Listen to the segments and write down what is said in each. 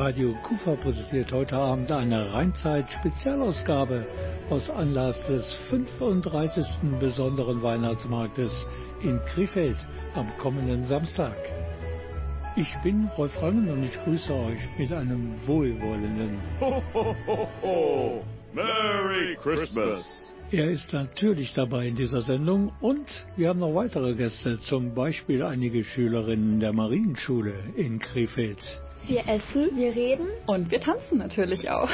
Radio Kufa präsentiert heute Abend eine Rheinzeit-Spezialausgabe aus Anlass des 35. besonderen Weihnachtsmarktes in Krefeld am kommenden Samstag. Ich bin Rolf Rangen und ich grüße euch mit einem wohlwollenden Ho, ho, ho, ho. Merry Christmas! Er ist natürlich dabei in dieser Sendung und wir haben noch weitere Gäste, zum Beispiel einige Schülerinnen der Marienschule in Krefeld. Wir essen, wir reden und wir tanzen natürlich auch.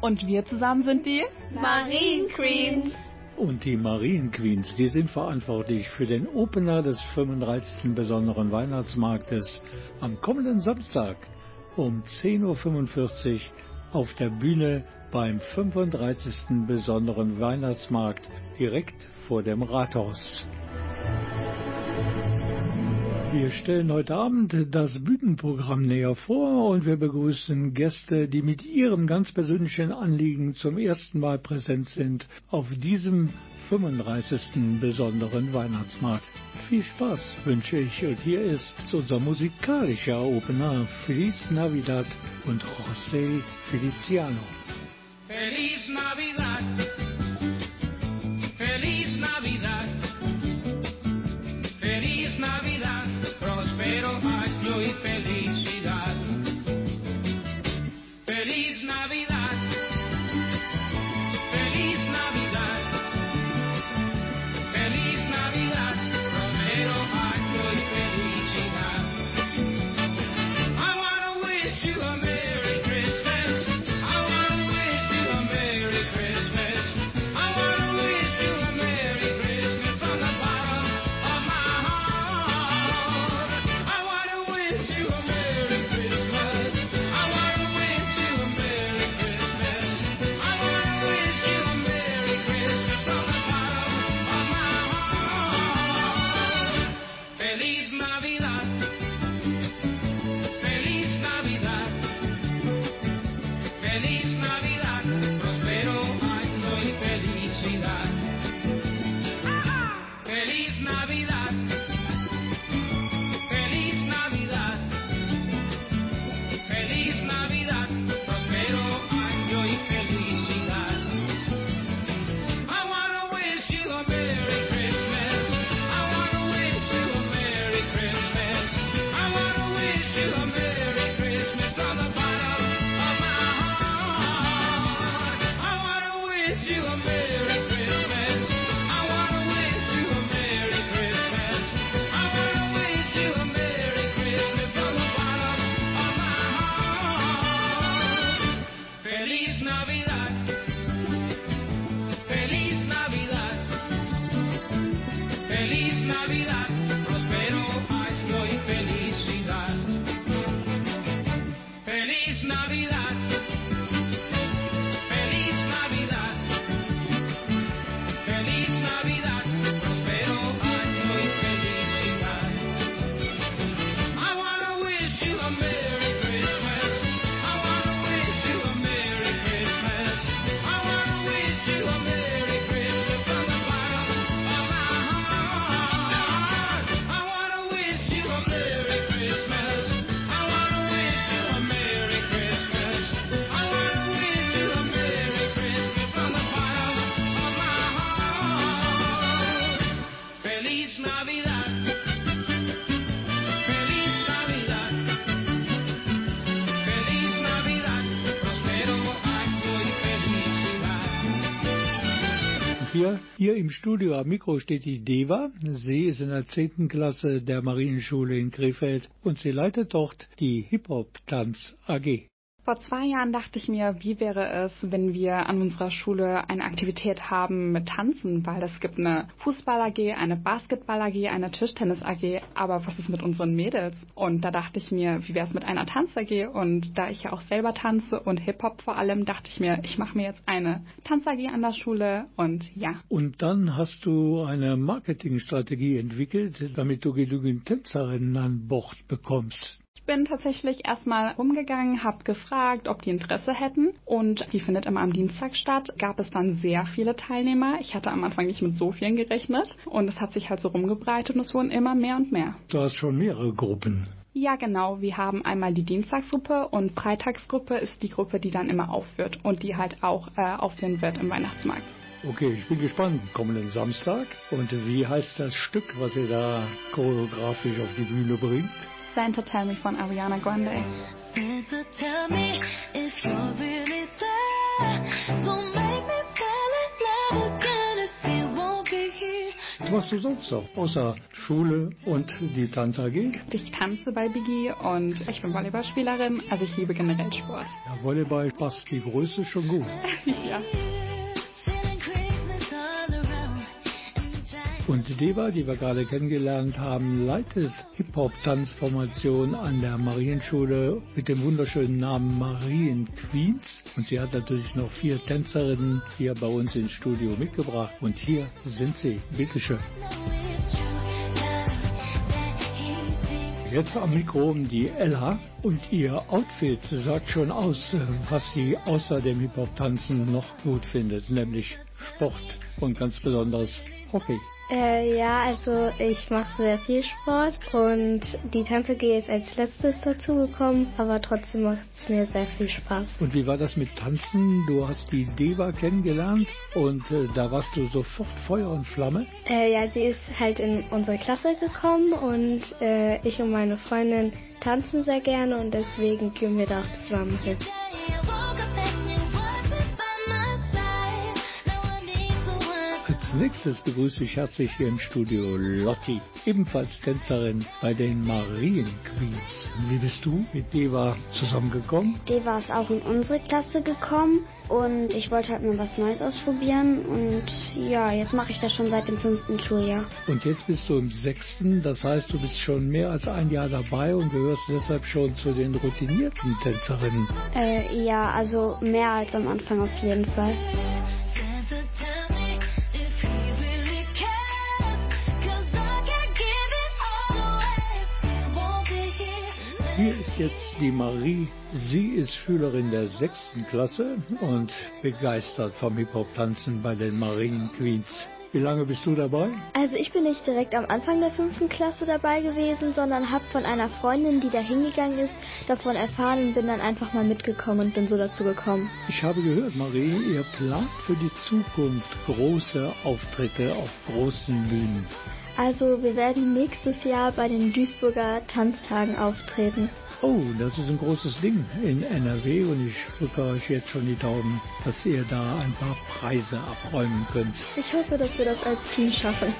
Und wir zusammen sind die Marien Queens. Und die Marien Queens, die sind verantwortlich für den Opener des 35. besonderen Weihnachtsmarktes am kommenden Samstag um 10.45 Uhr auf der Bühne beim 35. besonderen Weihnachtsmarkt direkt vor dem Rathaus. Wir stellen heute Abend das Bühnenprogramm näher vor und wir begrüßen Gäste, die mit ihrem ganz persönlichen Anliegen zum ersten Mal präsent sind auf diesem 35. besonderen Weihnachtsmarkt. Viel Spaß wünsche ich und hier ist unser musikalischer Opener Feliz Navidad und José Feliciano. Feliz Navidad. Im Studio am Mikro steht die Deva. Sie ist in der 10. Klasse der Marienschule in Krefeld und sie leitet dort die Hip-Hop-Tanz AG. Vor zwei Jahren dachte ich mir, wie wäre es, wenn wir an unserer Schule eine Aktivität haben mit Tanzen, weil es gibt eine Fußball-AG, eine Basketball-AG, eine Tischtennis-AG, aber was ist mit unseren Mädels? Und da dachte ich mir, wie wäre es mit einer Tanz-AG? Und da ich ja auch selber tanze und Hip-Hop vor allem, dachte ich mir, ich mache mir jetzt eine Tanz-AG an der Schule und ja. Und dann hast du eine Marketingstrategie entwickelt, damit du genügend Tänzerinnen an Bord bekommst. Ich bin tatsächlich erstmal rumgegangen, habe gefragt, ob die Interesse hätten und die findet immer am Dienstag statt. Gab es dann sehr viele Teilnehmer. Ich hatte am Anfang nicht mit so vielen gerechnet und es hat sich halt so rumgebreitet und es wurden immer mehr und mehr. Du hast schon mehrere Gruppen. Ja, genau. Wir haben einmal die Dienstagsgruppe und Freitagsgruppe ist die Gruppe, die dann immer aufführt und die halt auch äh, aufführen wird im Weihnachtsmarkt. Okay, ich bin gespannt. Kommenden Samstag. Und wie heißt das Stück, was ihr da choreografisch auf die Bühne bringt? Santa Tell Me von Ariana Grande. Santa, tell me if you're really there. Don't make me fall in love again if you won't be here. Was machst du sonst noch, außer Schule und die Tanz AG? Ich tanze bei Biggie und ich bin Volleyballspielerin, also ich liebe generell Sport. Ja, Volleyball passt die Größe schon gut. ja. Und Deva, die wir gerade kennengelernt haben, leitet Hip-Hop-Tanzformation an der Marienschule mit dem wunderschönen Namen Marien Queens. Und sie hat natürlich noch vier Tänzerinnen hier bei uns ins Studio mitgebracht. Und hier sind sie. Bitteschön. Jetzt am Mikro die Ella und ihr Outfit sagt schon aus, was sie außer dem Hip-Hop-Tanzen noch gut findet, nämlich Sport und ganz besonders Hockey. Äh, ja, also ich mache sehr viel Sport und die Tanze G ist als letztes dazugekommen, aber trotzdem macht es mir sehr viel Spaß. Und wie war das mit Tanzen? Du hast die Deva kennengelernt und äh, da warst du sofort Feuer und Flamme. Äh, ja, sie ist halt in unsere Klasse gekommen und äh, ich und meine Freundin tanzen sehr gerne und deswegen gehen wir da auch zusammen hin. Nächstes begrüße ich herzlich hier im Studio Lotti, ebenfalls Tänzerin bei den Marien Queens. Wie bist du mit Deva zusammengekommen? Deva ist auch in unsere Klasse gekommen und ich wollte halt mal was Neues ausprobieren und ja, jetzt mache ich das schon seit dem fünften Schuljahr. Und jetzt bist du im sechsten, das heißt, du bist schon mehr als ein Jahr dabei und gehörst deshalb schon zu den routinierten Tänzerinnen. Äh, ja, also mehr als am Anfang auf jeden Fall. Jetzt die Marie. Sie ist Schülerin der sechsten Klasse und begeistert vom Hip-Hop-Tanzen bei den Marien Queens. Wie lange bist du dabei? Also ich bin nicht direkt am Anfang der fünften Klasse dabei gewesen, sondern habe von einer Freundin, die da hingegangen ist, davon erfahren und bin dann einfach mal mitgekommen und bin so dazu gekommen. Ich habe gehört, Marie, ihr plant für die Zukunft große Auftritte auf großen Bühnen. Also wir werden nächstes Jahr bei den Duisburger Tanztagen auftreten. Oh, das ist ein großes Ding in NRW und ich drücke euch jetzt schon die Daumen, dass ihr da ein paar Preise abräumen könnt. Ich hoffe, dass wir das als Team schaffen.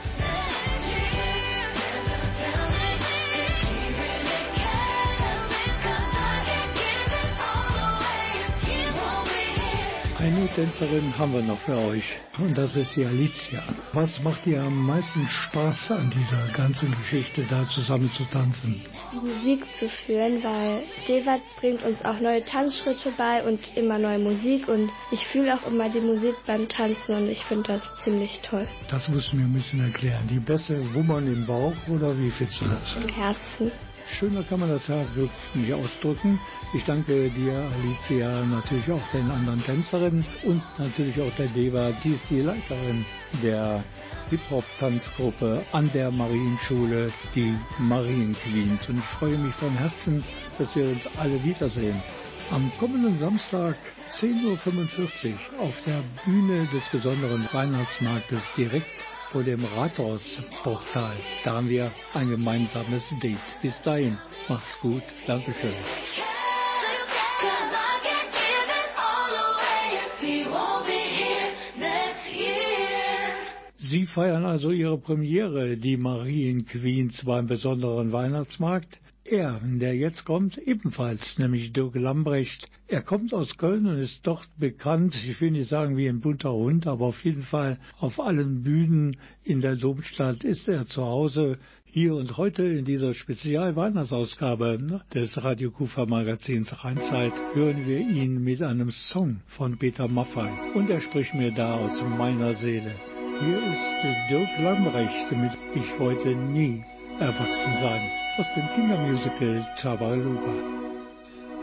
Eine Tänzerin haben wir noch für euch und das ist die Alicia. Was macht dir am meisten Spaß an dieser ganzen Geschichte, da zusammen zu tanzen? Musik zu führen, weil Devat bringt uns auch neue Tanzschritte bei und immer neue Musik und ich fühle auch immer die Musik beim Tanzen und ich finde das ziemlich toll. Das musst du mir ein bisschen erklären. Die Bässe wummern im Bauch oder wie findest du das? Im Herzen. Schöner kann man das ja wirklich ausdrücken. Ich danke dir, Alicia, natürlich auch den anderen Tänzerinnen und natürlich auch der Deva, die ist die Leiterin der Hip-Hop-Tanzgruppe an der Marienschule, die Marien Queens. Und ich freue mich von Herzen, dass wir uns alle wiedersehen. Am kommenden Samstag 10.45 Uhr auf der Bühne des besonderen Weihnachtsmarktes direkt vor dem Rathausportal. Da haben wir ein gemeinsames Date. Bis dahin, macht's gut. Dankeschön. Sie feiern also ihre Premiere, die Marien Queens beim besonderen Weihnachtsmarkt. Er, der jetzt kommt, ebenfalls, nämlich Dirk Lambrecht. Er kommt aus Köln und ist dort bekannt, ich will nicht sagen wie ein bunter Hund, aber auf jeden Fall auf allen Bühnen in der Domstadt ist er zu Hause. Hier und heute in dieser Spezial-Weihnachtsausgabe des Radio Kufa Magazins Rheinzeit hören wir ihn mit einem Song von Peter Maffay. Und er spricht mir da aus meiner Seele. Hier ist Dirk Lambrecht mit Ich wollte nie erwachsen sein aus dem Kindermusical Tabaluga.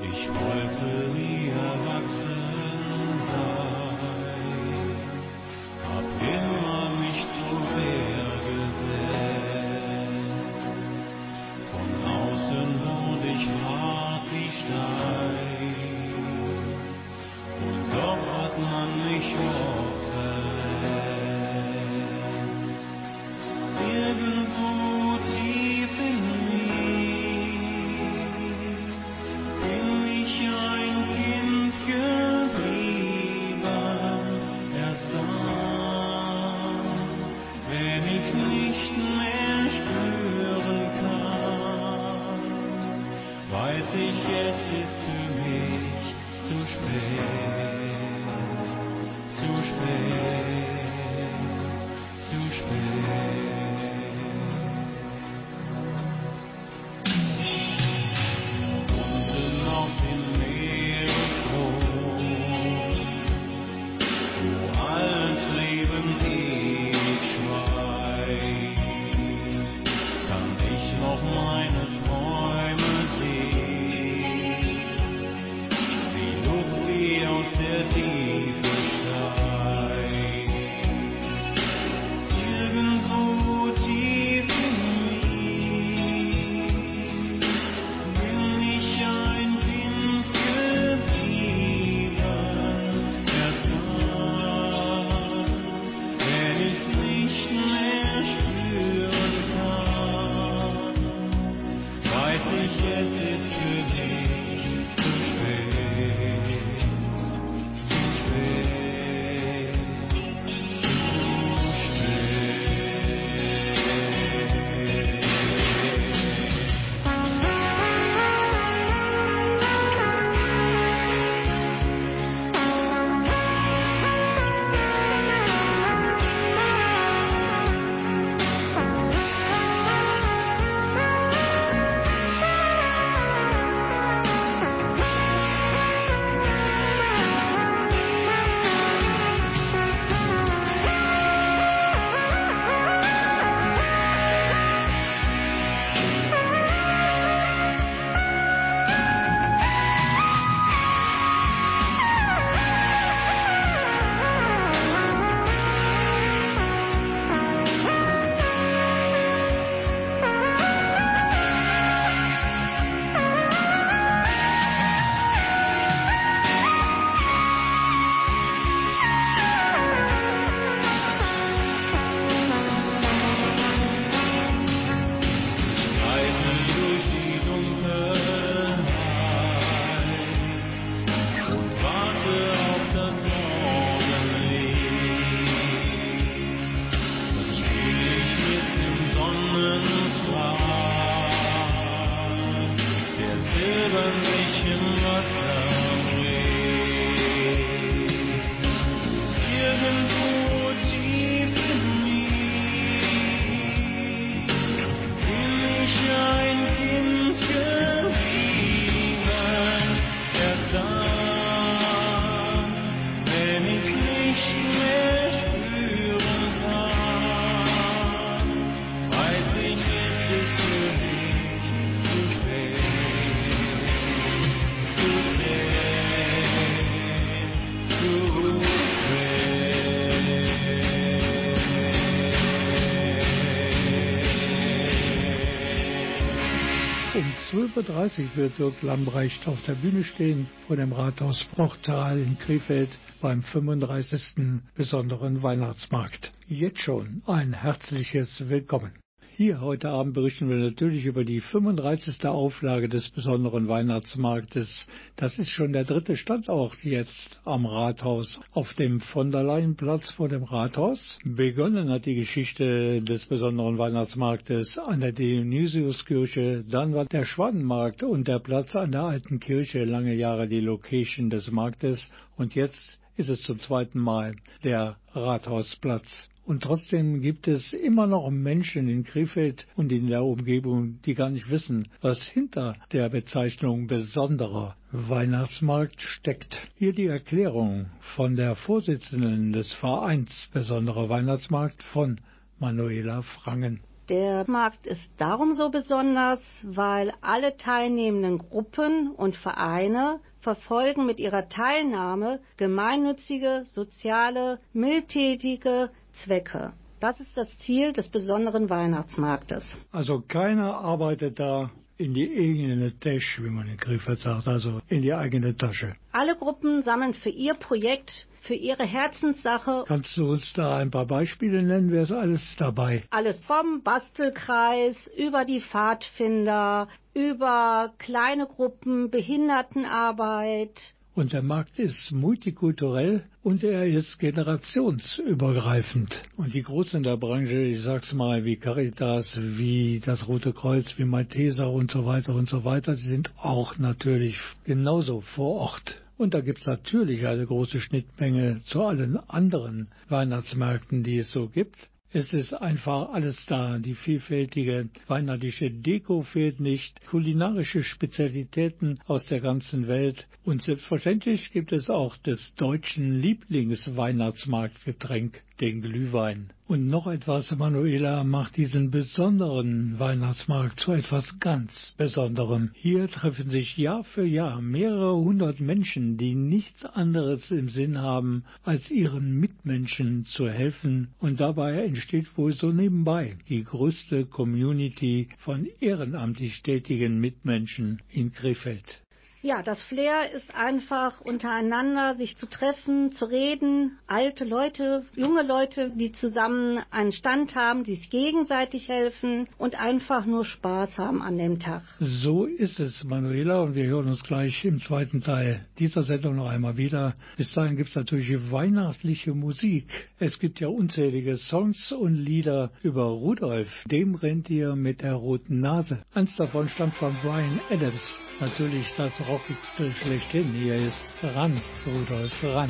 Ich wollte nie erwachsen ich, es ist für mich zu spät, 12.30 Uhr wird Dirk Lambrecht auf der Bühne stehen vor dem Rathaus Brochtal in Krefeld beim 35. besonderen Weihnachtsmarkt. Jetzt schon ein herzliches Willkommen. Hier heute Abend berichten wir natürlich über die 35. Auflage des besonderen Weihnachtsmarktes. Das ist schon der dritte Standort jetzt am Rathaus auf dem von der Leyenplatz vor dem Rathaus. Begonnen hat die Geschichte des besonderen Weihnachtsmarktes an der Dionysiuskirche, dann war der Schwanenmarkt und der Platz an der alten Kirche lange Jahre die Location des Marktes und jetzt ist es zum zweiten Mal der Rathausplatz. Und trotzdem gibt es immer noch Menschen in Krefeld und in der Umgebung, die gar nicht wissen, was hinter der Bezeichnung besonderer Weihnachtsmarkt steckt. Hier die Erklärung von der Vorsitzenden des Vereins Besonderer Weihnachtsmarkt von Manuela Frangen. Der Markt ist darum so besonders, weil alle teilnehmenden Gruppen und Vereine verfolgen mit ihrer Teilnahme gemeinnützige, soziale, mildtätige Zwecke. Das ist das Ziel des besonderen Weihnachtsmarktes. Also keiner arbeitet da in die eigene Tasche, wie man in Krefeld sagt, also in die eigene Tasche. Alle Gruppen sammeln für ihr Projekt, für ihre Herzenssache Kannst du uns da ein paar Beispiele nennen? Wer ist alles dabei? alles vom Bastelkreis über die Pfadfinder, über kleine Gruppen, Behindertenarbeit Und der Markt ist multikulturell und er ist generationsübergreifend. Und die Großen in der Branche, ich sag's mal, wie Caritas, wie das Rote Kreuz, wie Malteser und so weiter und so weiter, sind auch natürlich genauso vor Ort. Und da gibt's natürlich eine große Schnittmenge zu allen anderen Weihnachtsmärkten, die es so gibt. Es ist einfach alles da. Die vielfältige weihnachtliche Deko fehlt nicht, kulinarische Spezialitäten aus der ganzen Welt. Und selbstverständlich gibt es auch des deutschen Lieblingsweihnachtsmarktgetränk, den Glühwein. Und noch etwas, Manuela, macht diesen besonderen Weihnachtsmarkt zu etwas ganz Besonderem. Hier treffen sich Jahr für Jahr mehrere hundert Menschen, die nichts anderes im Sinn haben, als ihren Mitmenschen zu helfen. Und dabei entsteht wohl so nebenbei die größte Community von ehrenamtlich tätigen Mitmenschen in Krefeld. Ja, das Flair ist einfach untereinander sich zu treffen, zu reden, alte Leute, junge Leute, die zusammen einen Stand haben, die sich gegenseitig helfen und einfach nur Spaß haben an dem Tag. So ist es, Manuela, und wir hören uns gleich im zweiten Teil dieser Sendung noch einmal wieder. Bis dahin gibt es natürlich weihnachtliche Musik. Es gibt ja unzählige Songs und Lieder über Rudolf, dem Rentier mit der roten Nase. Eins davon stammt von Brian Adams. Natürlich das rockigste schlechthin. Hier ist Ran, Rudolf, ran.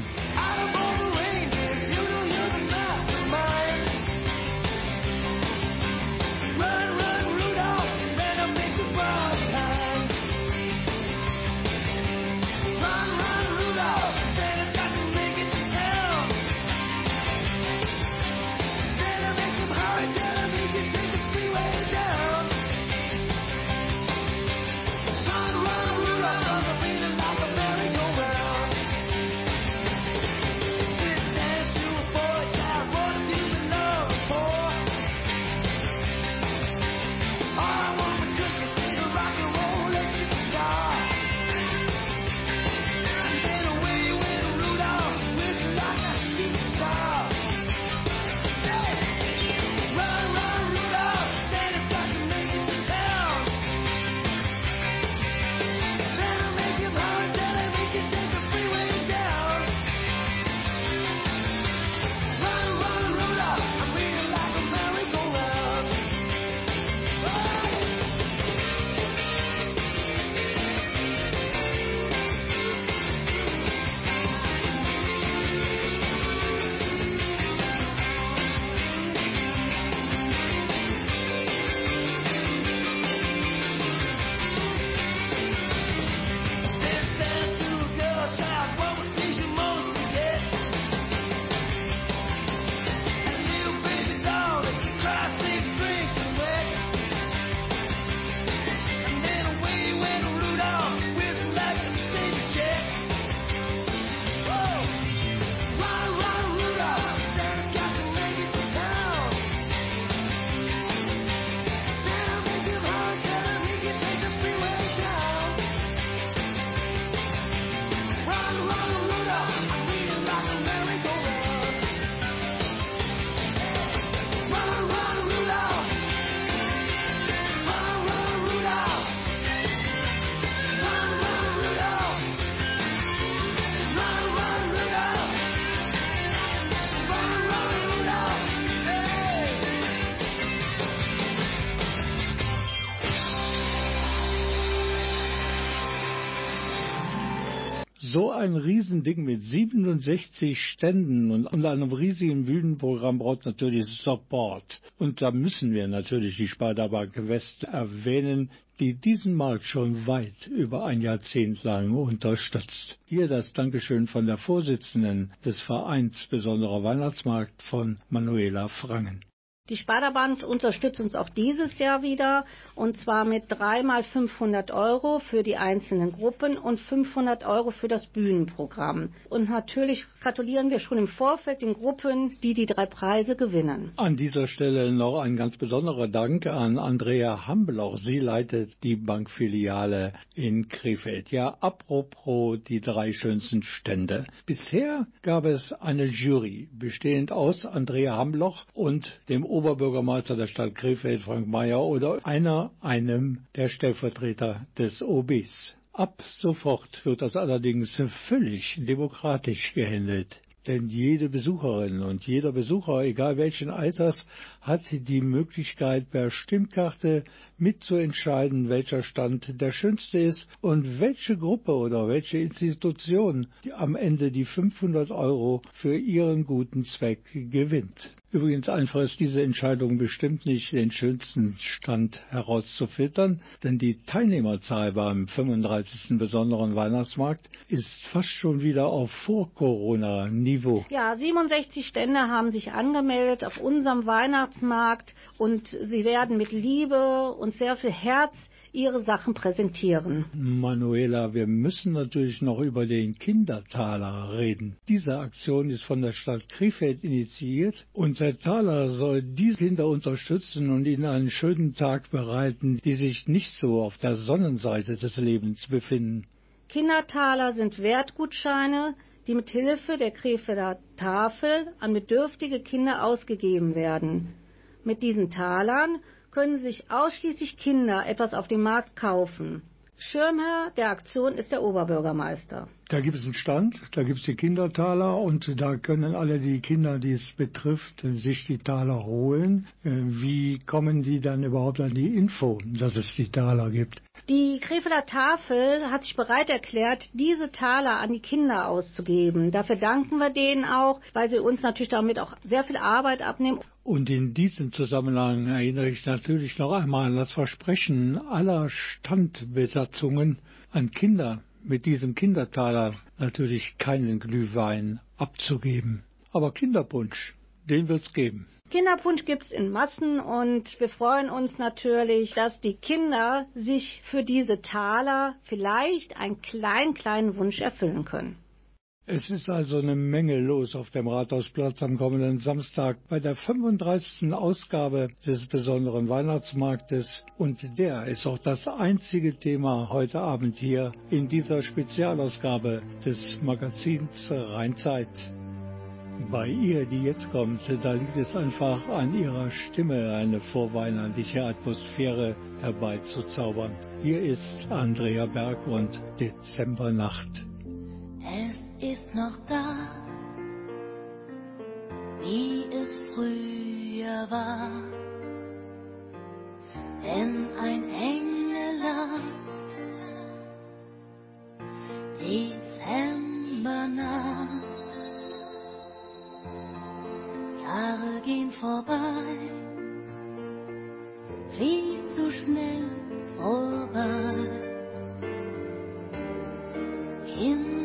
So ein Riesending mit 67 Ständen und, einem riesigen Bühnenprogramm braucht natürlich Support. Und da müssen wir natürlich die Sparda-Bank West erwähnen, die diesen Markt schon weit über ein Jahrzehnt lang unterstützt. Hier das Dankeschön von der Vorsitzenden des Vereins Besonderer Weihnachtsmarkt von Manuela Frangen. Die Sparda-Band unterstützt uns auch dieses Jahr wieder und zwar mit dreimal 500 Euro für die einzelnen Gruppen und 500 Euro für das Bühnenprogramm. Und natürlich gratulieren wir schon im Vorfeld den Gruppen, die die drei Preise gewinnen. An dieser Stelle noch ein ganz besonderer Dank an Andrea Hambelauch. Sie leitet die Bankfiliale in Krefeld. Ja, apropos die drei schönsten Stände. Bisher gab es eine Jury, bestehend aus Andrea Hambloch und dem Oberbürgermeister der Stadt Krefeld, Frank Mayer, oder einer, einem der Stellvertreter des OBs. Ab sofort wird das allerdings völlig demokratisch gehandelt. Denn jede Besucherin und jeder Besucher, egal welchen Alters, hat die Möglichkeit, per Stimmkarte mitzuentscheiden, welcher Stand der schönste ist und welche Gruppe oder welche Institution am Ende die 500 Euro für ihren guten Zweck gewinnt. Übrigens einfach ist diese Entscheidung bestimmt nicht, den schönsten Stand herauszufiltern, denn die Teilnehmerzahl beim 35. besonderen Weihnachtsmarkt ist fast schon wieder auf Vor-Corona-Niveau. Ja, 67 Stände haben sich angemeldet auf unserem Weihnachtsmarkt und sie werden mit Liebe und sehr viel Herz ihre Sachen präsentieren. Manuela, wir müssen natürlich noch über den Kindertaler reden. Diese Aktion ist von der Stadt Krefeld initiiert und der Taler soll diese Kinder unterstützen und ihnen einen schönen Tag bereiten, die sich nicht so auf der Sonnenseite des Lebens befinden. Kindertaler sind Wertgutscheine, die mit Hilfe der Krefelder Tafel an bedürftige Kinder ausgegeben werden. Mit diesen Talern können sich ausschließlich Kinder etwas auf dem Markt kaufen. Schirmherr der Aktion ist der Oberbürgermeister. Da gibt es einen Stand, da gibt es die Kindertaler und da können alle die Kinder, die es betrifft, sich die Taler holen. Äh, Wie kommen die dann überhaupt an die Info, dass es die Taler gibt? Die Krefelder Tafel hat sich bereit erklärt, diese Taler an die Kinder auszugeben. Dafür danken wir denen auch, weil sie uns natürlich damit auch sehr viel Arbeit abnehmen. Und in diesem Zusammenhang erinnere ich natürlich noch einmal an das Versprechen aller Standbesatzungen an Kinder, mit diesem Kindertaler natürlich keinen Glühwein abzugeben. Aber Kinderpunsch, den wird's geben. Kinderpunsch gibt's in Massen und wir freuen uns natürlich, dass die Kinder sich für diese Taler vielleicht einen kleinen, kleinen Wunsch erfüllen können. Es ist also eine Menge los auf dem Rathausplatz am kommenden Samstag bei der 35. Ausgabe des besonderen Weihnachtsmarktes und der ist auch das einzige Thema heute Abend hier in dieser Spezialausgabe des Magazins Rheinzeit. Bei ihr, die jetzt kommt, da liegt es einfach an ihrer Stimme, eine vorweihnachtliche Atmosphäre herbeizuzaubern. Hier ist Andrea Berg und Dezembernacht. Es ist noch da, wie es früher war, wenn ein Engelein Dezembernacht. Jahre gehen vorbei, viel zu schnell vorbei. Kinderzeit,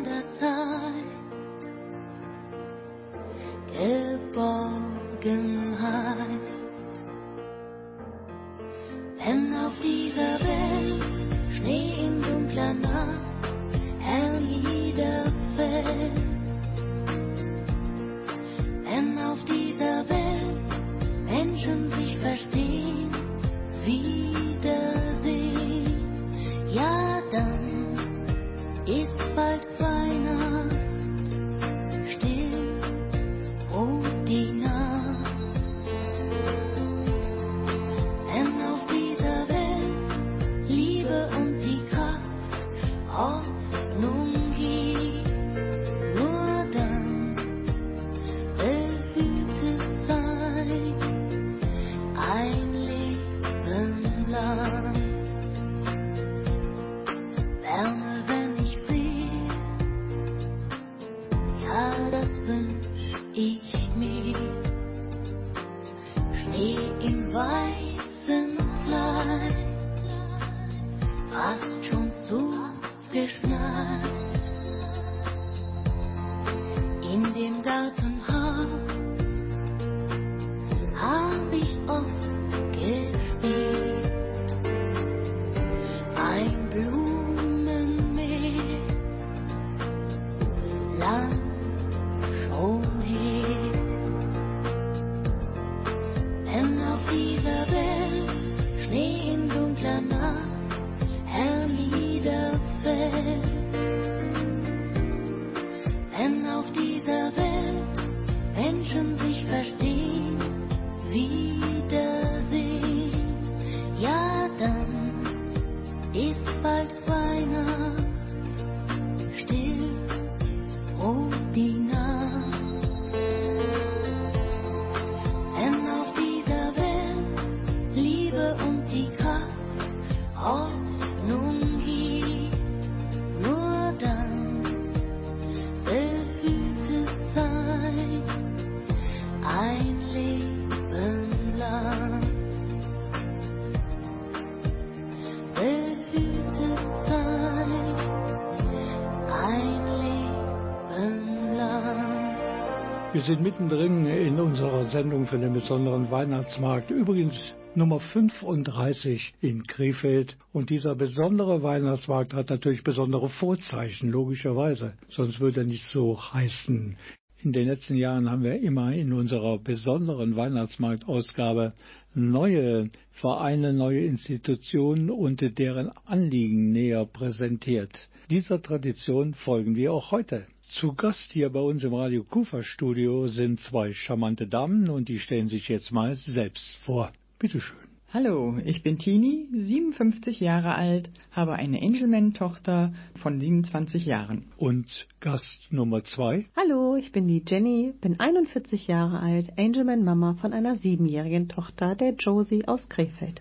sind mittendrin in unserer Sendung für den besonderen Weihnachtsmarkt. Übrigens Nummer 35 in Krefeld. Und dieser besondere Weihnachtsmarkt hat natürlich besondere Vorzeichen, logischerweise. Sonst würde er nicht so heißen. In den letzten Jahren haben wir immer in unserer besonderen Weihnachtsmarktausgabe neue Vereine, neue Institutionen und deren Anliegen näher präsentiert. Dieser Tradition folgen wir auch heute. Zu Gast hier bei uns im Radio Kufa Studio sind zwei charmante Damen und die stellen sich jetzt mal selbst vor. Bitte schön. Hallo, ich bin Tini, 57 Jahre alt, habe eine Angelman-Tochter von 27 Jahren. Und Gast Nummer zwei? Hallo, ich bin die Jenny, bin 41 Jahre alt, Angelman-Mama von einer siebenjährigen Tochter, der Josie aus Krefeld.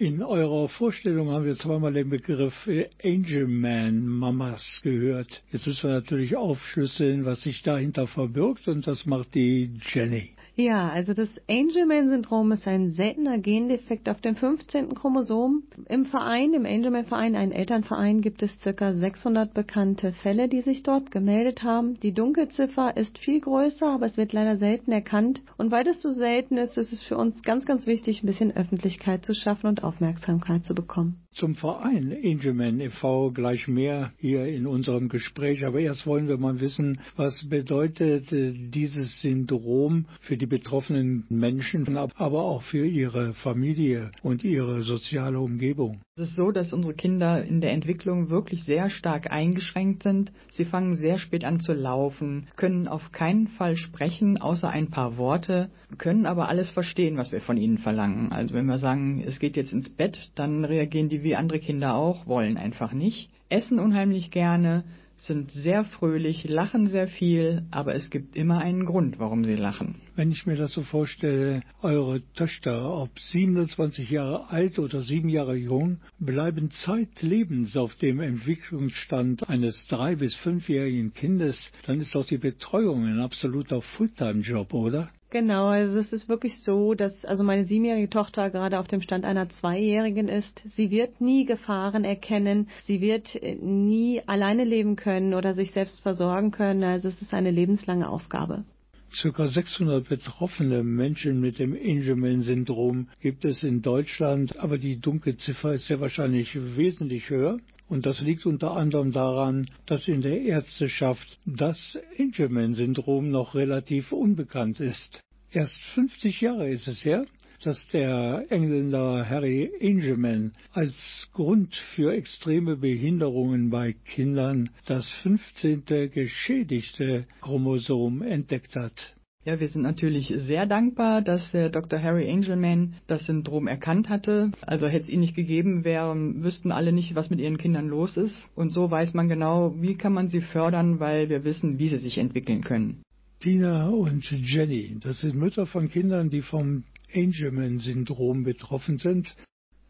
In eurer Vorstellung haben wir zweimal den Begriff Angelman Mamas gehört. Jetzt müssen wir natürlich aufschlüsseln, was sich dahinter verbirgt und das macht die Jenny. Ja, also das Angelman-Syndrom ist ein seltener Gendefekt auf dem 15. Chromosom. Im Verein, im Angelman-Verein, ein Elternverein, gibt es ca. 600 bekannte Fälle, die sich dort gemeldet haben. Die Dunkelziffer ist viel größer, aber es wird leider selten erkannt. Und weil das so selten ist, ist es für uns ganz, ganz wichtig, ein bisschen Öffentlichkeit zu schaffen und Aufmerksamkeit zu bekommen. Zum Verein Angelman e.V. gleich mehr hier in unserem Gespräch. Aber erst wollen wir mal wissen, was bedeutet äh, dieses Syndrom für die betroffenen Menschen, aber auch für ihre Familie und ihre soziale Umgebung. Es ist so, dass unsere Kinder in der Entwicklung wirklich sehr stark eingeschränkt sind. Sie fangen sehr spät an zu laufen, können auf keinen Fall sprechen, außer ein paar Worte, können aber alles verstehen, was wir von ihnen verlangen. Also wenn wir sagen, es geht jetzt ins Bett, dann reagieren die wie andere Kinder auch, wollen einfach nicht, essen unheimlich gerne, sind sehr fröhlich, lachen sehr viel, aber es gibt immer einen Grund, warum sie lachen. Wenn ich mir das so vorstelle, eure Töchter, ob 27 Jahre alt oder sieben Jahre jung, bleiben zeitlebens auf dem Entwicklungsstand eines drei- bis fünfjährigen Kindes, dann ist doch die Betreuung ein absoluter Fulltime-Job, oder? Genau, also es ist wirklich so, dass also meine siebenjährige Tochter gerade auf dem Stand einer Zweijährigen ist. Sie wird nie Gefahren erkennen, sie wird äh, nie alleine leben können oder sich selbst versorgen können. Also es ist eine lebenslange Aufgabe. Circa 600 betroffene Menschen mit dem Angelman-Syndrom gibt es in Deutschland, aber die Dunkelziffer ist sehr wahrscheinlich wesentlich höher. Und das liegt unter anderem daran, dass in der Ärzteschaft das Angelman-Syndrom noch relativ unbekannt ist. Erst 50 Jahre ist es her, dass der Engländer Harry Angelman als Grund für extreme Behinderungen bei Kindern das 15. geschädigte Chromosom entdeckt hat. Ja, wir sind natürlich sehr dankbar, dass der Dr. Harry Angelman das Syndrom erkannt hatte. Also hätte es ihn nicht gegeben, wären, wüssten alle nicht, was mit ihren Kindern los ist. Und so weiß man genau, wie kann man sie fördern, weil wir wissen, wie sie sich entwickeln können. Tina und Jenny, das sind Mütter von Kindern, die vom Angelman-Syndrom betroffen sind.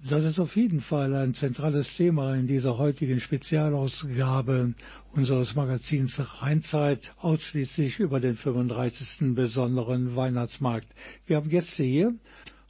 Das ist auf jeden Fall ein zentrales Thema in dieser heutigen Spezialausgabe unseres Magazins Rheinzeit, ausschließlich über den 35. besonderen Weihnachtsmarkt. Wir haben Gäste hier,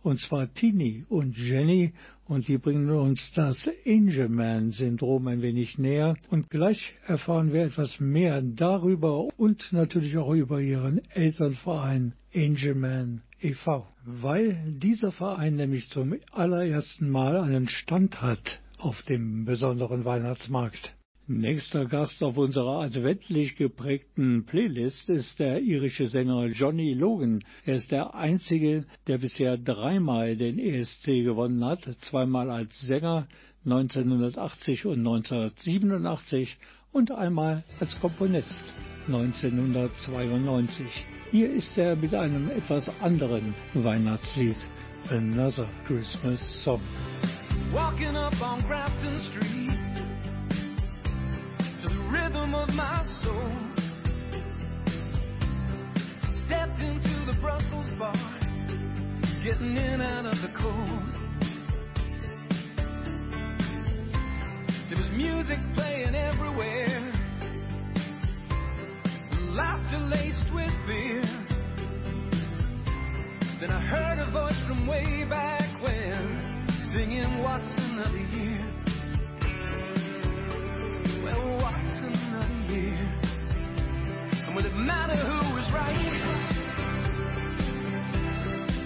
und zwar Tini und Jenny, und die bringen uns das Angelman-Syndrom ein wenig näher. Und gleich erfahren wir etwas mehr darüber und natürlich auch über ihren Elternverein Angelman e.V., weil dieser Verein nämlich zum allerersten Mal einen Stand hat auf dem besonderen Weihnachtsmarkt. Nächster Gast auf unserer adventlich geprägten Playlist ist der irische Sänger Johnny Logan. Er ist der einzige, der bisher dreimal den ESC gewonnen hat, zweimal als Sänger 1980 und 1987 und einmal als Komponist 1992. Hier ist er mit einem etwas anderen Weihnachtslied, Another Christmas Song. Walking up on Grafton Street to the rhythm of my soul. Stepped into the Brussels bar, getting in out of the cold. There was music playing everywhere, laughter laced with fear. Then I heard a voice from way back when, singing, What's another year? Well, what's another year? And will it matter who was right?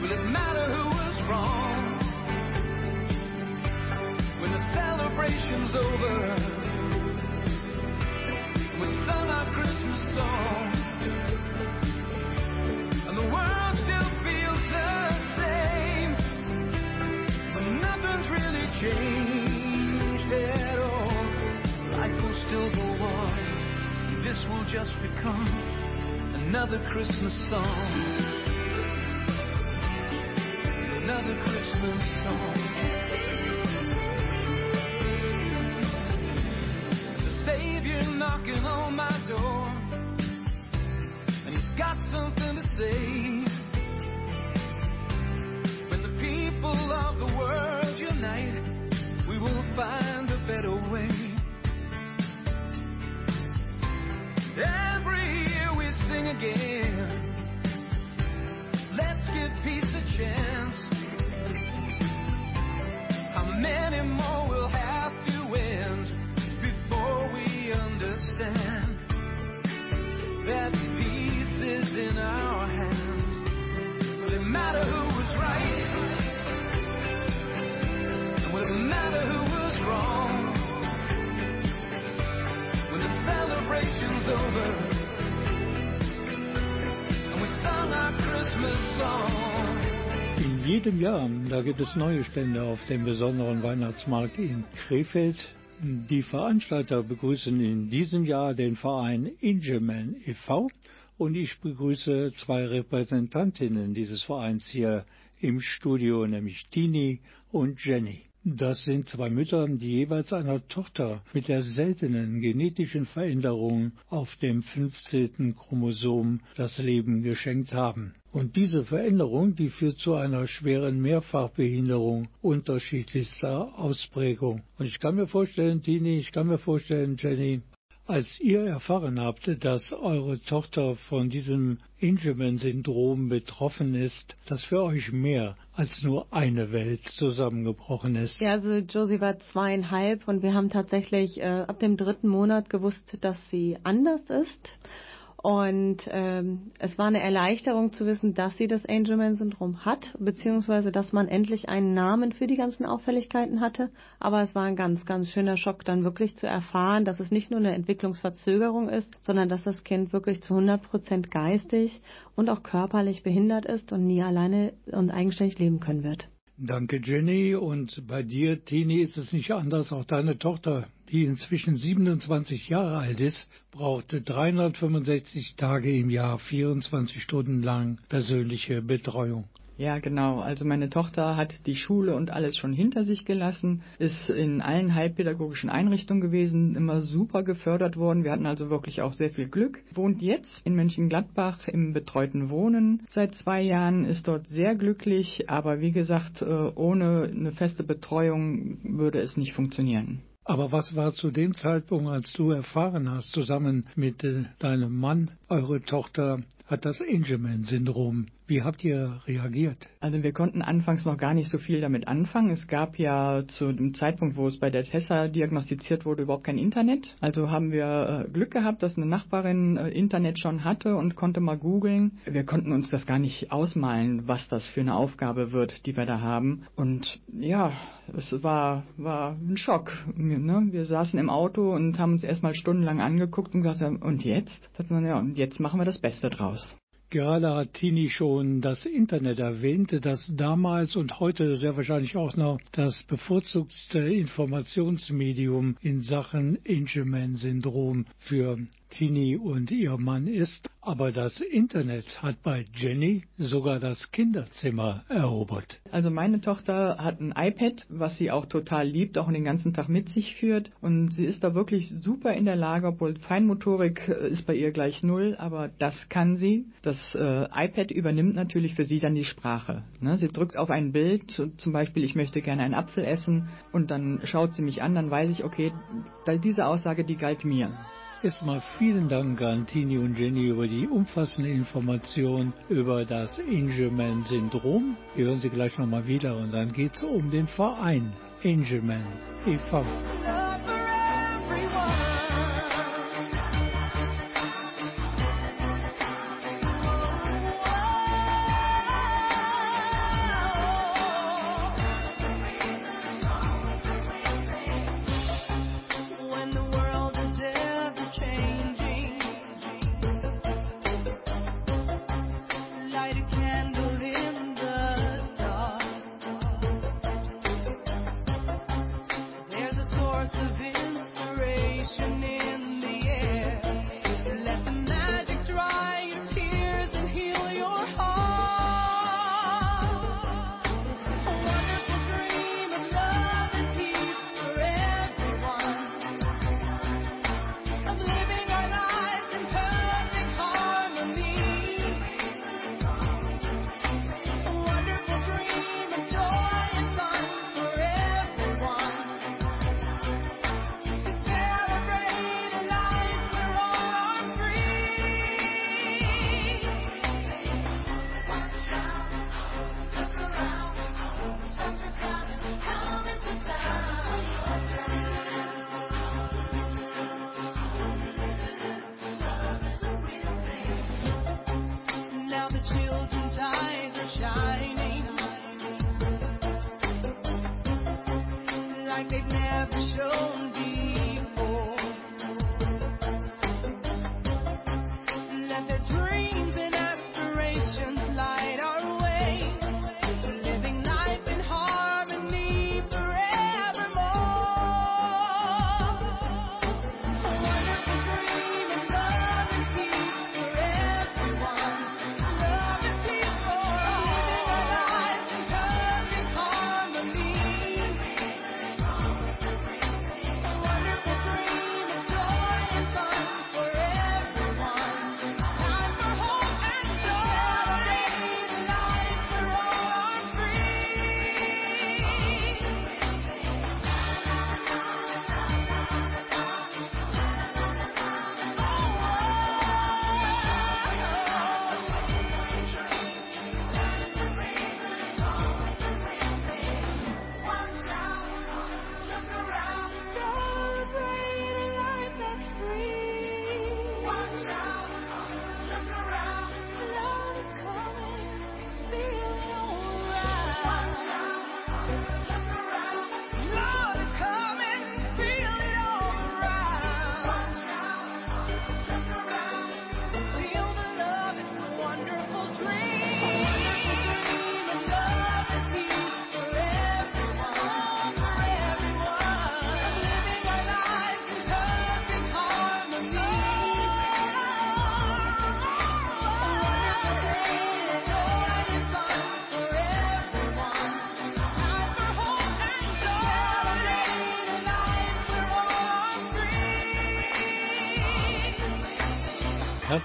Will it matter who was wrong? When the celebration's over, we we'll sung our Christmas song. changed at all. Life will still go on. This will just become another Christmas song. Another Christmas song. There's a Savior knocking on my door, and he's got something to say. Over and we sung our Christmas song. Jedem Jahr, da gibt es neue Stände auf dem besonderen Weihnachtsmarkt in Krefeld. Die Veranstalter begrüßen in diesem Jahr den Verein Ingeman e.V. und ich begrüße zwei Repräsentantinnen dieses Vereins hier im Studio, nämlich Tini und Jenny. Das sind zwei Mütter, die jeweils einer Tochter mit der seltenen genetischen Veränderung auf dem 15. Chromosom das Leben geschenkt haben. Und diese Veränderung, die führt zu einer schweren Mehrfachbehinderung unterschiedlichster Ausprägung. Und ich kann mir vorstellen, Tini, ich kann mir vorstellen, Jenny, als ihr erfahren habt, dass eure Tochter von diesem Ingeman-Syndrom betroffen ist, dass für euch mehr als nur eine Welt zusammengebrochen ist. Ja, also Josie war zweieinhalb und wir haben tatsächlich äh, ab dem dritten Monat gewusst, dass sie anders ist. Und ähm, es war eine Erleichterung zu wissen, dass sie das Angelman-Syndrom hat, beziehungsweise dass man endlich einen Namen für die ganzen Auffälligkeiten hatte. Aber es war ein ganz, ganz schöner Schock, dann wirklich zu erfahren, dass es nicht nur eine Entwicklungsverzögerung ist, sondern dass das Kind wirklich zu 100 Prozent geistig und auch körperlich behindert ist und nie alleine und eigenständig leben können wird. Danke, Jenny. Und bei dir, Tini, ist es nicht anders. Auch deine Tochter, die inzwischen 27 Jahre alt ist, brauchte 365 Tage im Jahr, 24 Stunden lang persönliche Betreuung. Ja, genau. Also meine Tochter hat die Schule und alles schon hinter sich gelassen, ist in allen heilpädagogischen Einrichtungen gewesen, immer super gefördert worden. Wir hatten also wirklich auch sehr viel Glück. Wohnt jetzt in Mönchengladbach im betreuten Wohnen seit zwei Jahren, ist dort sehr glücklich, aber wie gesagt, äh, ohne eine feste Betreuung würde es nicht funktionieren. Aber was war zu dem Zeitpunkt, als du erfahren hast, zusammen mit äh, deinem Mann, eure Tochter hat das Angelman-Syndrom. Wie habt ihr reagiert? Also wir konnten anfangs noch gar nicht so viel damit anfangen. Es gab ja zu dem Zeitpunkt, wo es bei der Tessa diagnostiziert wurde, überhaupt kein Internet. Also haben wir äh, Glück gehabt, dass eine Nachbarin äh, Internet schon hatte und konnte mal googeln. Wir konnten uns das gar nicht ausmalen, was das für eine Aufgabe wird, die wir da haben. Und ja, es war, war ein Schock. Ne? Wir saßen im Auto und haben uns erstmal stundenlang angeguckt und gesagt, und jetzt? Und jetzt machen wir das Beste draus. Gerade hat Tini schon das Internet erwähnt, das damals und heute sehr wahrscheinlich auch noch das bevorzugte Informationsmedium in Sachen Angelman-Syndrom für Tini und ihr Mann ist. Aber das Internet hat bei Jenny sogar das Kinderzimmer erobert. Also meine Tochter hat ein iPad, was sie auch total liebt, auch den ganzen Tag mit sich führt. Und sie ist da wirklich super in der Lage, obwohl Feinmotorik äh, ist bei ihr gleich null, aber das kann sie. Das äh, iPad übernimmt natürlich für sie dann die Sprache. Ne? Sie drückt auf ein Bild, zum Beispiel, ich möchte gerne einen Apfel essen, und dann schaut sie mich an, dann weiß ich, okay, diese Aussage, die galt mir. Erstmal vielen Dank an Tini und Jenny über die umfassende Information über das Angelman-Syndrom. Wir hören sie gleich nochmal wieder und dann geht es um den Verein Angelman e.V.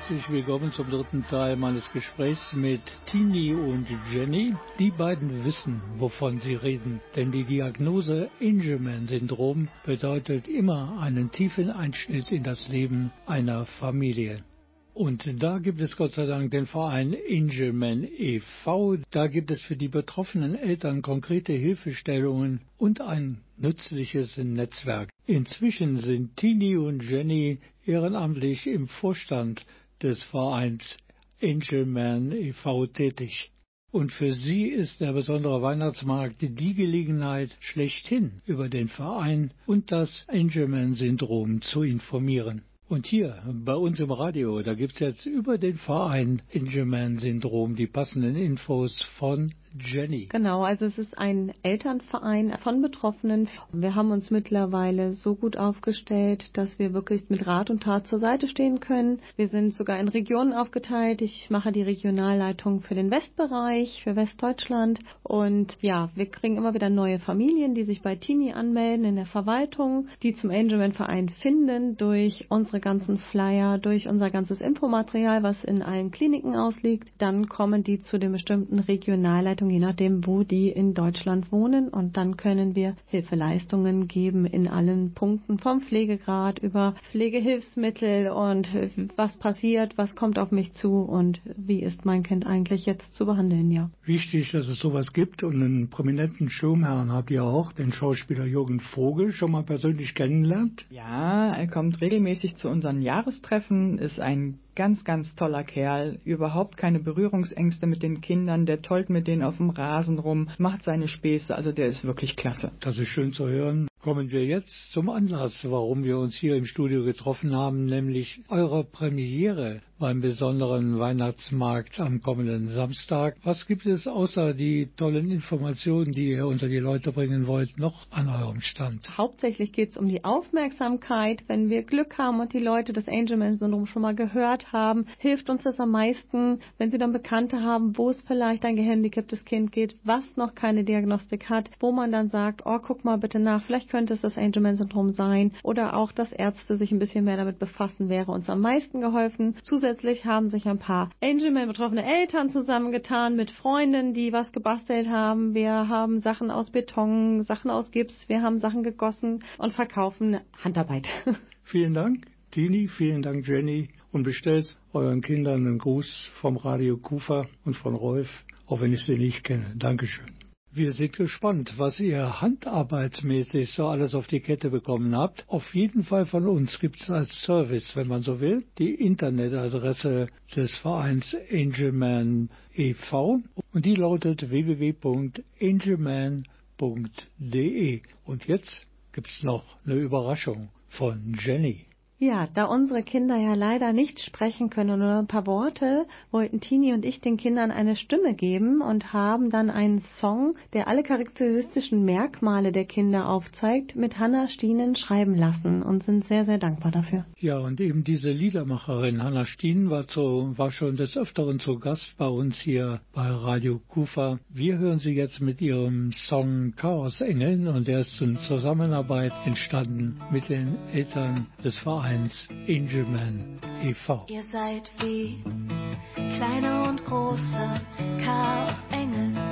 Herzlich willkommen zum dritten Teil meines Gesprächs mit Tini und Jenny. Die beiden wissen, wovon sie reden, denn die Diagnose Angelman-Syndrom bedeutet immer einen tiefen Einschnitt in das Leben einer Familie. Und da gibt es Gott sei Dank den Verein Angelman e.V. Da gibt es für die betroffenen Eltern konkrete Hilfestellungen und ein nützliches Netzwerk. Inzwischen sind Tini und Jenny ehrenamtlich im Vorstand des Vereins Angelman e.V. tätig. Und für sie ist der besondere Weihnachtsmarkt die Gelegenheit, schlechthin über den Verein und das Angelman-Syndrom zu informieren. Und hier bei uns im Radio, da gibt's jetzt über den Verein Angelman-Syndrom die passenden Infos von Jenny. Genau, also es ist ein Elternverein von Betroffenen. Wir haben uns mittlerweile so gut aufgestellt, dass wir wirklich mit Rat und Tat zur Seite stehen können. Wir sind sogar in Regionen aufgeteilt. Ich mache die Regionalleitung für den Westbereich, für Westdeutschland. Und ja, wir kriegen immer wieder neue Familien, die sich bei Tini anmelden in der Verwaltung, die zum Angelman-Verein finden durch unsere ganzen Flyer, durch unser ganzes Infomaterial, was in allen Kliniken ausliegt. Dann kommen die zu den bestimmten Regionalleitungen je nachdem, wo die in Deutschland wohnen. Und dann können wir Hilfeleistungen geben in allen Punkten, vom Pflegegrad über Pflegehilfsmittel und was passiert, was kommt auf mich zu und wie ist mein Kind eigentlich jetzt zu behandeln, ja. Wichtig, dass es sowas gibt und einen prominenten Schirmherrn habt ihr auch, den Schauspieler Jürgen Vogel, schon mal persönlich kennengelernt? Ja, er kommt regelmäßig zu unseren Jahrestreffen, ist ein ganz, ganz toller Kerl, überhaupt keine Berührungsängste mit den Kindern, der tollt mit denen auf dem Rasen rum, macht seine Späße, also der ist wirklich klasse. Das ist schön zu hören. Kommen wir jetzt zum Anlass, warum wir uns hier im Studio getroffen haben, nämlich eurer Premiere beim besonderen Weihnachtsmarkt am kommenden Samstag. Was gibt es außer die tollen Informationen, die ihr unter die Leute bringen wollt, noch an eurem Stand? Hauptsächlich geht es um die Aufmerksamkeit. Wenn wir Glück haben und die Leute das Angelman-Syndrom schon mal gehört haben, hilft uns das am meisten, wenn sie dann Bekannte haben, wo es vielleicht ein gehandicaptes Kind geht, was noch keine Diagnostik hat, wo man dann sagt, oh, guck mal bitte nach, vielleicht könnte es das Angelman-Syndrom sein oder auch, dass Ärzte sich ein bisschen mehr damit befassen, wäre uns am meisten geholfen. Zusätzlich haben sich ein paar Angelman-betroffene Eltern zusammengetan mit Freunden, die was gebastelt haben. Wir haben Sachen aus Beton, Sachen aus Gips, wir haben Sachen gegossen und verkaufen Handarbeit. Vielen Dank, Tini, vielen Dank, Jenny. Und bestellt euren Kindern einen Gruß vom Radio Kufa und von Rolf, auch wenn ich sie nicht kenne. Dankeschön. Wir sind gespannt, was ihr handarbeitsmäßig so alles auf die Kette bekommen habt. Auf jeden Fall von uns gibt es als Service, wenn man so will, die Internetadresse des Vereins Angelman e.V. und die lautet www.angelman.de. Und jetzt gibt's noch eine Überraschung von Jenny. Ja, da unsere Kinder ja leider nicht sprechen können, nur ein paar Worte, wollten Tini und ich den Kindern eine Stimme geben und haben dann einen Song, der alle charakteristischen Merkmale der Kinder aufzeigt, mit Hanna Stienen schreiben lassen und sind sehr, sehr dankbar dafür. Ja, und eben diese Liedermacherin Hanna Stien war, zu, war schon des Öfteren zu Gast bei uns hier bei Radio Kufa. Wir hören sie jetzt mit ihrem Song Chaos Engeln und der ist in Zusammenarbeit entstanden mit den Eltern des Vereins Angelman e.V. Ihr seid wie kleine und große Chaosengel,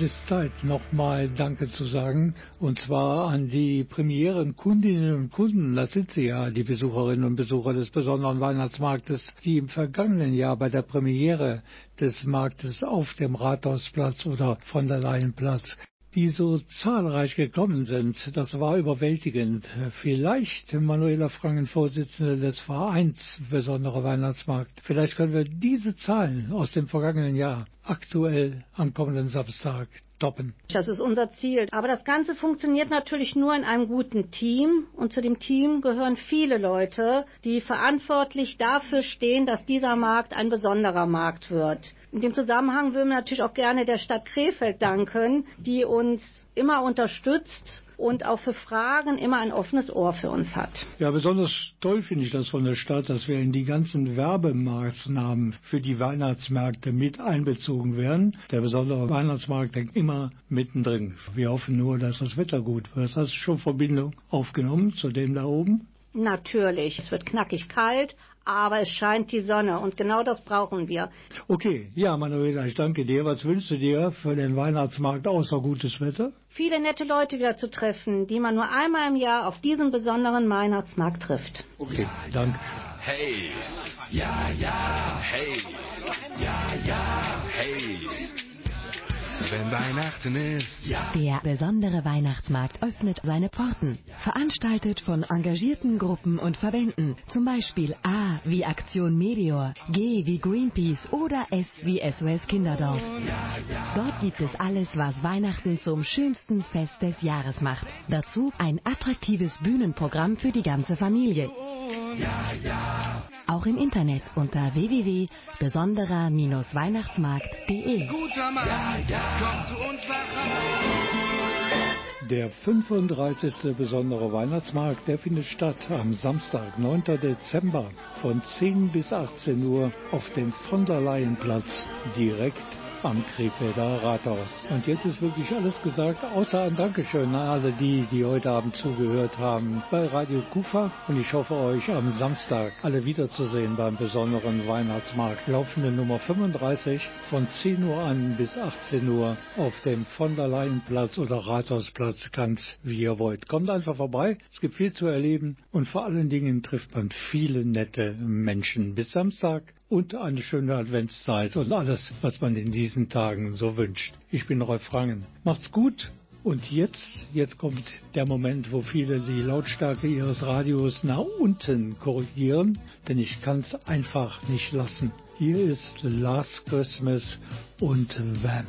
Es ist Zeit, nochmal Danke zu sagen, und zwar an die Premierenkundinnen und Kunden, das sind sie ja, die Besucherinnen und Besucher des besonderen Weihnachtsmarktes, die im vergangenen Jahr bei der Premiere des Marktes auf dem Rathausplatz oder von der Leyenplatz die so zahlreich gekommen sind, das war überwältigend. Vielleicht, Manuela Frangen, Vorsitzende des Vereins Besonderer Weihnachtsmarkt, vielleicht können wir diese Zahlen aus dem vergangenen Jahr aktuell am kommenden Samstag toppen. Das ist unser Ziel. Aber das Ganze funktioniert natürlich nur in einem guten Team. Und zu dem Team gehören viele Leute, die verantwortlich dafür stehen, dass dieser Markt ein besonderer Markt wird. In dem Zusammenhang würden wir natürlich auch gerne der Stadt Krefeld danken, die uns immer unterstützt und auch für Fragen immer ein offenes Ohr für uns hat. Ja, besonders toll finde ich das von der Stadt, dass wir in die ganzen Werbemaßnahmen für die Weihnachtsmärkte mit einbezogen werden. Der besondere Weihnachtsmarkt hängt immer mittendrin. Wir hoffen nur, dass das Wetter gut wird. Hast du schon Verbindung aufgenommen zu dem da oben? Natürlich, es wird knackig kalt, aber es scheint die Sonne und genau das brauchen wir. Okay, ja, Manuela, ich danke dir. Was wünschst du dir für den Weihnachtsmarkt außer gutes Wetter? Viele nette Leute wieder zu treffen, die man nur einmal im Jahr auf diesem besonderen Weihnachtsmarkt trifft. Okay, danke. Hey, ja, ja, hey, ja, ja, hey. Wenn Weihnachten ist, Der besondere Weihnachtsmarkt öffnet seine Pforten. Veranstaltet von engagierten Gruppen und Verbänden. Zum Beispiel A wie Aktion Meteor, G wie Greenpeace oder S wie SOS Kinderdorf. Dort gibt es alles, was Weihnachten zum schönsten Fest des Jahres macht. Dazu ein attraktives Bühnenprogramm für die ganze Familie. Auch im Internet unter www.besonderer-weihnachtsmarkt.de. Guter Mann, komm zu uns nach Hause. Der 35. besondere Weihnachtsmarkt, der findet statt am Samstag, 9. Dezember von 10 bis 18 Uhr auf dem von der Leyenplatz direkt am Krefelder Rathaus. Und jetzt ist wirklich alles gesagt, außer ein Dankeschön an alle die, die heute Abend zugehört haben bei Radio Kufa. Und ich hoffe euch am Samstag alle wiederzusehen beim besonderen Weihnachtsmarkt. Laufende Nummer 35 von 10 Uhr an bis 18 Uhr auf dem von der Leyenplatz oder Rathausplatz, ganz wie ihr wollt. Kommt einfach vorbei, es gibt viel zu erleben und vor allen Dingen trifft man viele nette Menschen. Bis Samstag und eine schöne Adventszeit und alles, was man in diesen Tagen so wünscht. Ich bin Rolf Rangen. Macht's gut. Und jetzt, jetzt kommt der Moment, wo viele die Lautstärke ihres Radios nach unten korrigieren, denn ich kann's einfach nicht lassen. Hier ist Last Christmas und Vamp.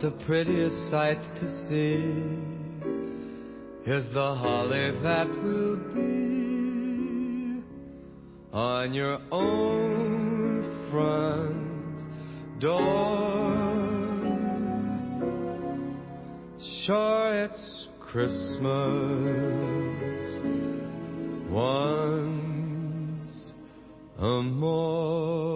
But the prettiest sight to see is the holly that will be on your own front door. Sure, it's Christmas once a more.